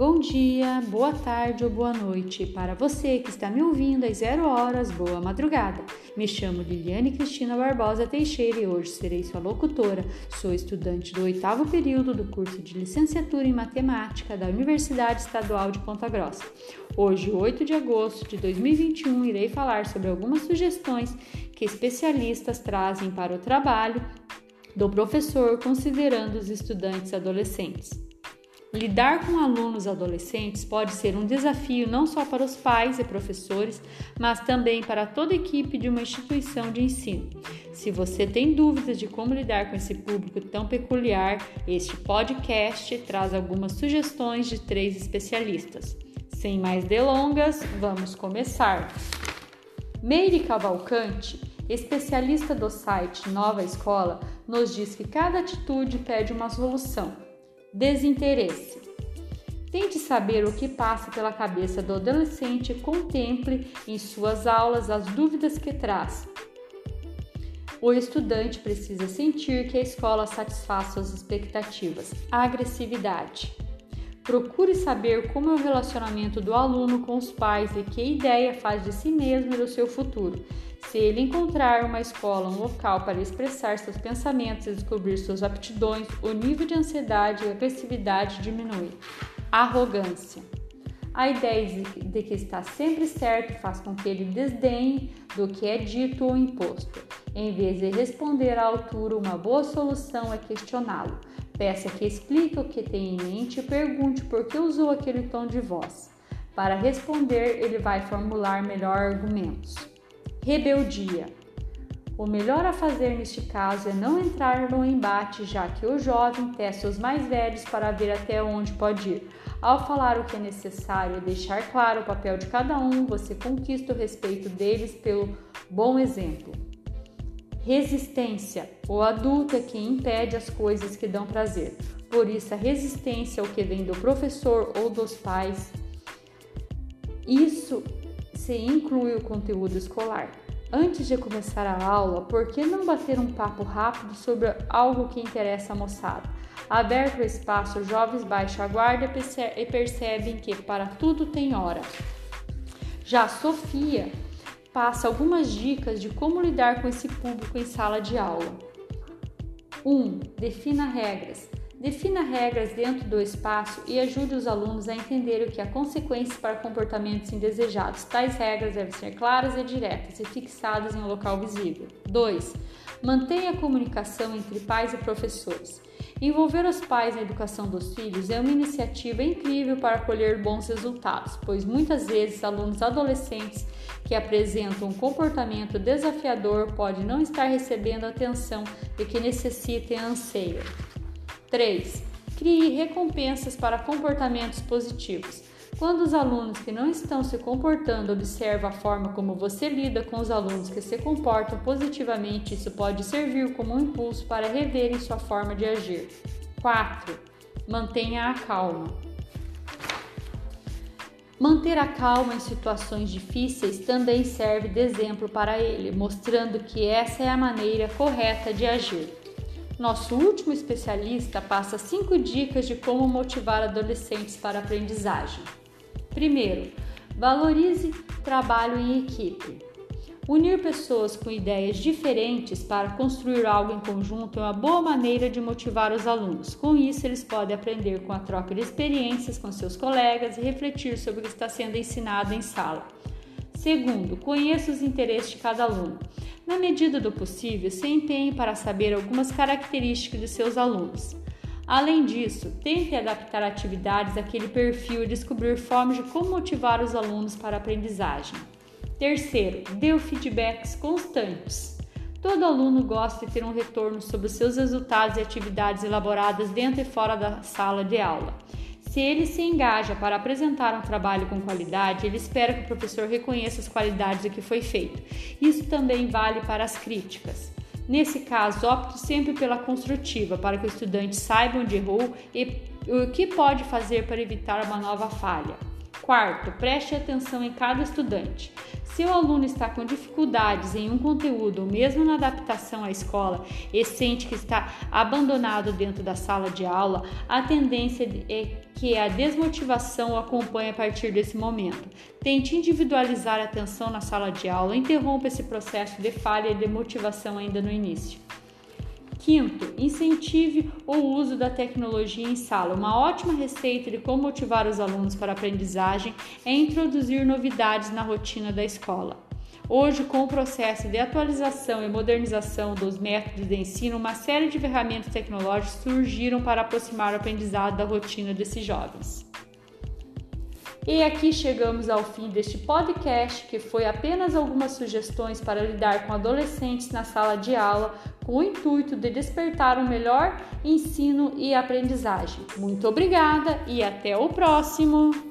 Bom dia, boa tarde ou boa noite. Para você que está me ouvindo às zero horas, boa madrugada. Me chamo Liliane Cristina Barbosa Teixeira e hoje serei sua locutora. Sou estudante do oitavo período do curso de licenciatura em matemática da Universidade Estadual de Ponta Grossa. Hoje, 8 de agosto de 2021, irei falar sobre algumas sugestões que especialistas trazem para o trabalho do professor considerando os estudantes adolescentes. Lidar com alunos adolescentes pode ser um desafio não só para os pais e professores, mas também para toda a equipe de uma instituição de ensino. Se você tem dúvidas de como lidar com esse público tão peculiar, este podcast traz algumas sugestões de três especialistas. Sem mais delongas, vamos começar. Meire Cavalcante, especialista do site Nova Escola, nos diz que cada atitude pede uma solução. Desinteresse. Tente saber o que passa pela cabeça do adolescente e contemple em suas aulas as dúvidas que traz. O estudante precisa sentir que a escola satisfaz suas expectativas. Agressividade. Procure saber como é o relacionamento do aluno com os pais e que ideia faz de si mesmo e do seu futuro. Se ele encontrar uma escola, um local para expressar seus pensamentos e descobrir suas aptidões, o nível de ansiedade e agressividade diminui. Arrogância. A ideia de que está sempre certo faz com que ele desdenhe do que é dito ou imposto. Em vez de responder à altura, uma boa solução é questioná-lo. Peça que explique o que tem em mente e pergunte por que usou aquele tom de voz. Para responder, ele vai formular melhor argumentos. Rebeldia. O melhor a fazer neste caso é não entrar no embate, já que o jovem testa os mais velhos para ver até onde pode ir. Ao falar o que é necessário e deixar claro o papel de cada um, você conquista o respeito deles pelo bom exemplo. Resistência. O adulto é quem impede as coisas que dão prazer. Por isso, a resistência ao que vem do professor ou dos pais. Isso se inclui o conteúdo escolar. Antes de começar a aula, por que não bater um papo rápido sobre algo que interessa a moçada? Aberto o espaço, jovens baixam a guarda e percebem que para tudo tem hora. Já Sofia passa algumas dicas de como lidar com esse público em sala de aula. 1. Um, defina regras. Defina regras dentro do espaço e ajude os alunos a entender o que há consequências para comportamentos indesejados. Tais regras devem ser claras e diretas e fixadas em um local visível. 2. Mantenha a comunicação entre pais e professores. Envolver os pais na educação dos filhos é uma iniciativa incrível para colher bons resultados, pois muitas vezes alunos adolescentes que apresentam um comportamento desafiador podem não estar recebendo a atenção de que necessitam e anseiam. 3. Crie recompensas para comportamentos positivos. Quando os alunos que não estão se comportando observam a forma como você lida com os alunos que se comportam positivamente, isso pode servir como um impulso para reverem sua forma de agir. 4. Mantenha a calma. Manter a calma em situações difíceis também serve de exemplo para ele, mostrando que essa é a maneira correta de agir. Nosso último especialista passa cinco dicas de como motivar adolescentes para a aprendizagem. Primeiro, valorize trabalho em equipe. Unir pessoas com ideias diferentes para construir algo em conjunto é uma boa maneira de motivar os alunos. Com isso, eles podem aprender com a troca de experiências com seus colegas e refletir sobre o que está sendo ensinado em sala. Segundo, conheça os interesses de cada aluno. Na medida do possível, se empenhe para saber algumas características de seus alunos. Além disso, tente adaptar atividades àquele perfil e descobrir formas de como motivar os alunos para a aprendizagem. Terceiro, dê feedbacks constantes. Todo aluno gosta de ter um retorno sobre os seus resultados e atividades elaboradas dentro e fora da sala de aula. Se ele se engaja para apresentar um trabalho com qualidade, ele espera que o professor reconheça as qualidades do que foi feito. Isso também vale para as críticas. Nesse caso, opte sempre pela construtiva, para que o estudante saiba onde errou e o que pode fazer para evitar uma nova falha. Quarto, preste atenção em cada estudante. Se o aluno está com dificuldades em um conteúdo ou mesmo na adaptação à escola e sente que está abandonado dentro da sala de aula, a tendência é que a desmotivação o acompanhe a partir desse momento. Tente individualizar a atenção na sala de aula, interrompa esse processo de falha e de motivação ainda no início. Quinto, incentive o uso da tecnologia em sala. Uma ótima receita de como motivar os alunos para a aprendizagem é introduzir novidades na rotina da escola. Hoje, com o processo de atualização e modernização dos métodos de ensino, uma série de ferramentas tecnológicas surgiram para aproximar o aprendizado da rotina desses jovens. E aqui chegamos ao fim deste podcast, que foi apenas algumas sugestões para lidar com adolescentes na sala de aula, com o intuito de despertar um melhor ensino e aprendizagem. Muito obrigada e até o próximo!